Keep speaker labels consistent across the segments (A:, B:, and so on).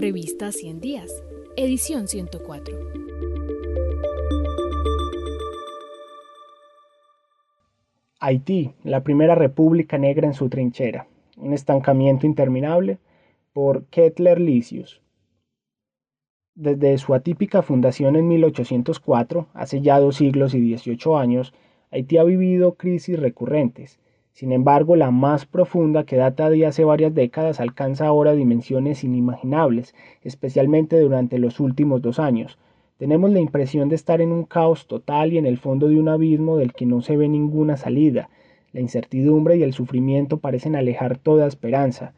A: Revista 100 Días, edición 104.
B: Haití, la primera república negra en su trinchera. Un estancamiento interminable por Kettler Licius. Desde su atípica fundación en 1804, hace ya dos siglos y 18 años, Haití ha vivido crisis recurrentes. Sin embargo, la más profunda, que data de hace varias décadas, alcanza ahora dimensiones inimaginables, especialmente durante los últimos dos años. Tenemos la impresión de estar en un caos total y en el fondo de un abismo del que no se ve ninguna salida. La incertidumbre y el sufrimiento parecen alejar toda esperanza.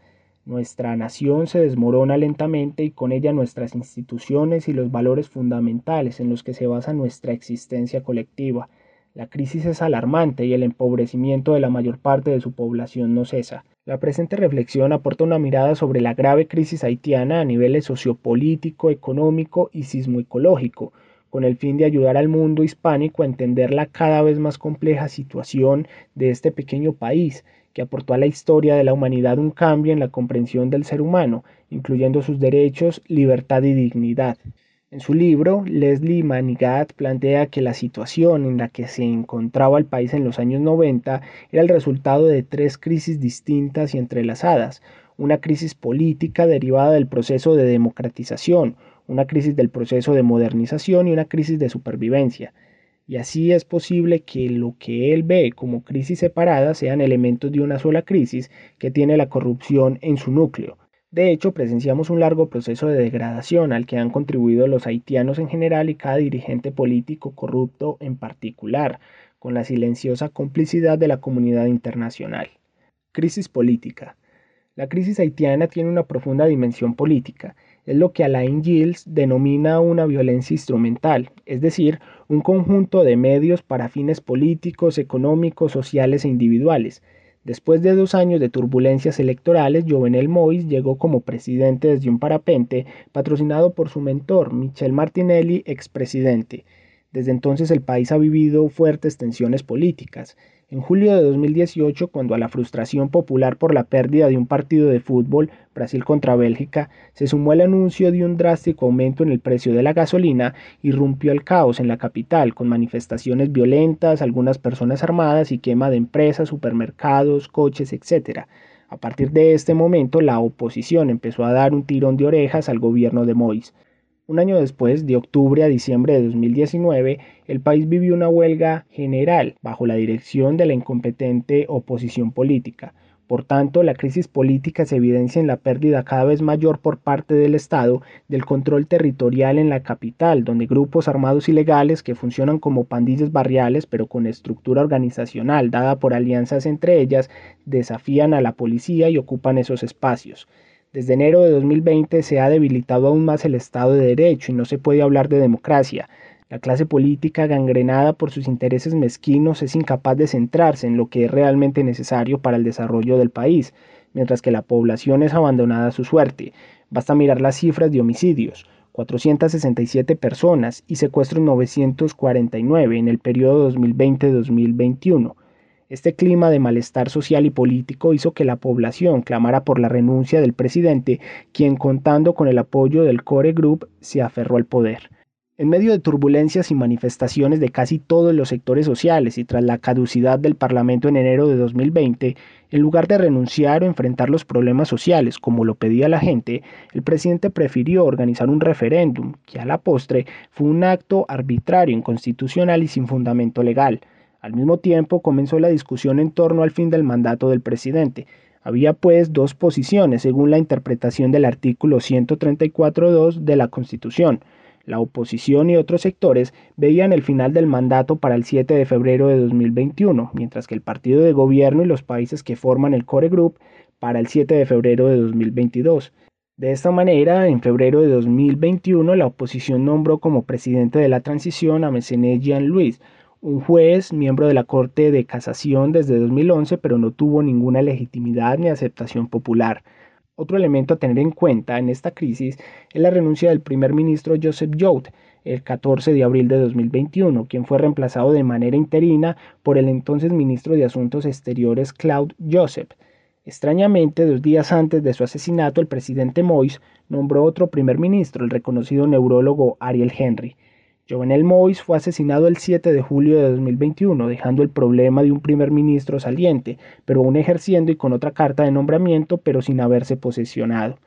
B: Nuestra nación se desmorona lentamente y con ella nuestras instituciones y los valores fundamentales en los que se basa nuestra existencia colectiva. La crisis es alarmante y el empobrecimiento de la mayor parte de su población no cesa. La presente reflexión aporta una mirada sobre la grave crisis haitiana a niveles sociopolítico, económico y sismoecológico, con el fin de ayudar al mundo hispánico a entender la cada vez más compleja situación de este pequeño país que aportó a la historia de la humanidad un cambio en la comprensión del ser humano, incluyendo sus derechos, libertad y dignidad. En su libro, Leslie Manigat plantea que la situación en la que se encontraba el país en los años 90 era el resultado de tres crisis distintas y entrelazadas, una crisis política derivada del proceso de democratización, una crisis del proceso de modernización y una crisis de supervivencia y así es posible que lo que él ve como crisis separadas sean elementos de una sola crisis que tiene la corrupción en su núcleo. De hecho, presenciamos un largo proceso de degradación al que han contribuido los haitianos en general y cada dirigente político corrupto en particular, con la silenciosa complicidad de la comunidad internacional. Crisis política. La crisis haitiana tiene una profunda dimensión política. Es lo que Alain Gilles denomina una violencia instrumental, es decir, un conjunto de medios para fines políticos, económicos, sociales e individuales. Después de dos años de turbulencias electorales, Jovenel Moïse llegó como presidente desde un parapente, patrocinado por su mentor, Michel Martinelli, expresidente. Desde entonces el país ha vivido fuertes tensiones políticas. En julio de 2018, cuando a la frustración popular por la pérdida de un partido de fútbol, Brasil contra Bélgica, se sumó el anuncio de un drástico aumento en el precio de la gasolina, irrumpió el caos en la capital, con manifestaciones violentas, algunas personas armadas y quema de empresas, supermercados, coches, etc. A partir de este momento, la oposición empezó a dar un tirón de orejas al gobierno de Moïse. Un año después, de octubre a diciembre de 2019, el país vivió una huelga general bajo la dirección de la incompetente oposición política. Por tanto, la crisis política se evidencia en la pérdida cada vez mayor por parte del Estado del control territorial en la capital, donde grupos armados ilegales que funcionan como pandillas barriales pero con estructura organizacional dada por alianzas entre ellas, desafían a la policía y ocupan esos espacios. Desde enero de 2020 se ha debilitado aún más el Estado de Derecho y no se puede hablar de democracia. La clase política, gangrenada por sus intereses mezquinos, es incapaz de centrarse en lo que es realmente necesario para el desarrollo del país, mientras que la población es abandonada a su suerte. Basta mirar las cifras de homicidios. 467 personas y secuestros 949 en el periodo 2020-2021. Este clima de malestar social y político hizo que la población clamara por la renuncia del presidente, quien contando con el apoyo del Core Group se aferró al poder. En medio de turbulencias y manifestaciones de casi todos los sectores sociales y tras la caducidad del Parlamento en enero de 2020, en lugar de renunciar o enfrentar los problemas sociales como lo pedía la gente, el presidente prefirió organizar un referéndum que a la postre fue un acto arbitrario, inconstitucional y sin fundamento legal. Al mismo tiempo comenzó la discusión en torno al fin del mandato del presidente. Había pues dos posiciones según la interpretación del artículo 134.2 de la Constitución. La oposición y otros sectores veían el final del mandato para el 7 de febrero de 2021, mientras que el partido de gobierno y los países que forman el Core Group para el 7 de febrero de 2022. De esta manera, en febrero de 2021, la oposición nombró como presidente de la transición a Messené Jean-Louis, un juez, miembro de la Corte de Casación desde 2011, pero no tuvo ninguna legitimidad ni aceptación popular. Otro elemento a tener en cuenta en esta crisis es la renuncia del primer ministro Joseph Jout el 14 de abril de 2021, quien fue reemplazado de manera interina por el entonces ministro de Asuntos Exteriores Claude Joseph. Extrañamente, dos días antes de su asesinato, el presidente Moïse nombró otro primer ministro, el reconocido neurólogo Ariel Henry. Jovenel Moïse fue asesinado el 7 de julio de 2021, dejando el problema de un primer ministro saliente, pero aún ejerciendo y con otra carta de nombramiento, pero sin haberse posesionado.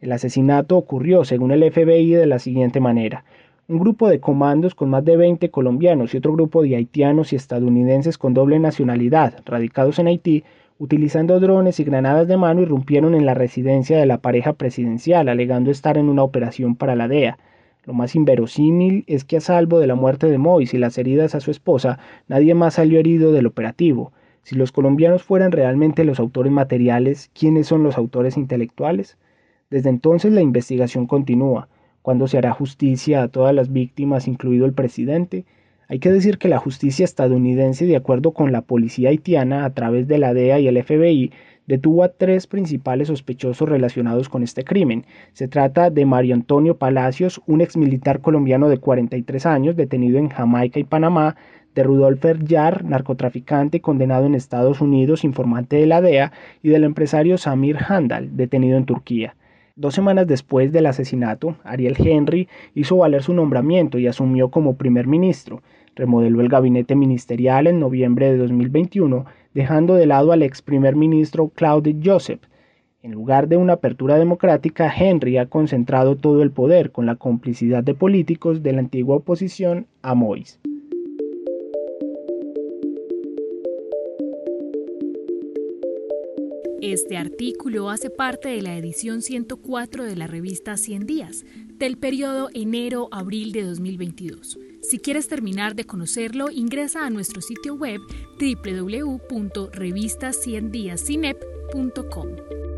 B: El asesinato ocurrió, según el FBI, de la siguiente manera. Un grupo de comandos con más de 20 colombianos y otro grupo de haitianos y estadounidenses con doble nacionalidad, radicados en Haití, utilizando drones y granadas de mano, irrumpieron en la residencia de la pareja presidencial, alegando estar en una operación para la DEA. Lo más inverosímil es que a salvo de la muerte de Mois y las heridas a su esposa, nadie más salió herido del operativo. Si los colombianos fueran realmente los autores materiales, ¿quiénes son los autores intelectuales? Desde entonces la investigación continúa. ¿Cuándo se hará justicia a todas las víctimas, incluido el presidente? Hay que decir que la justicia estadounidense, de acuerdo con la policía haitiana, a través de la DEA y el FBI, detuvo a tres principales sospechosos relacionados con este crimen. Se trata de Mario Antonio Palacios, un exmilitar colombiano de 43 años, detenido en Jamaica y Panamá, de Rudolf Yar, narcotraficante condenado en Estados Unidos, informante de la DEA, y del empresario Samir Handal, detenido en Turquía. Dos semanas después del asesinato, Ariel Henry hizo valer su nombramiento y asumió como primer ministro remodeló el gabinete ministerial en noviembre de 2021, dejando de lado al ex primer ministro Claude Joseph. En lugar de una apertura democrática, Henry ha concentrado todo el poder con la complicidad de políticos de la antigua oposición a Moïse.
A: Este artículo hace parte de la edición 104 de la revista 100 días, del periodo enero-abril de 2022. Si quieres terminar de conocerlo, ingresa a nuestro sitio web www.revistaciendiascinep.com.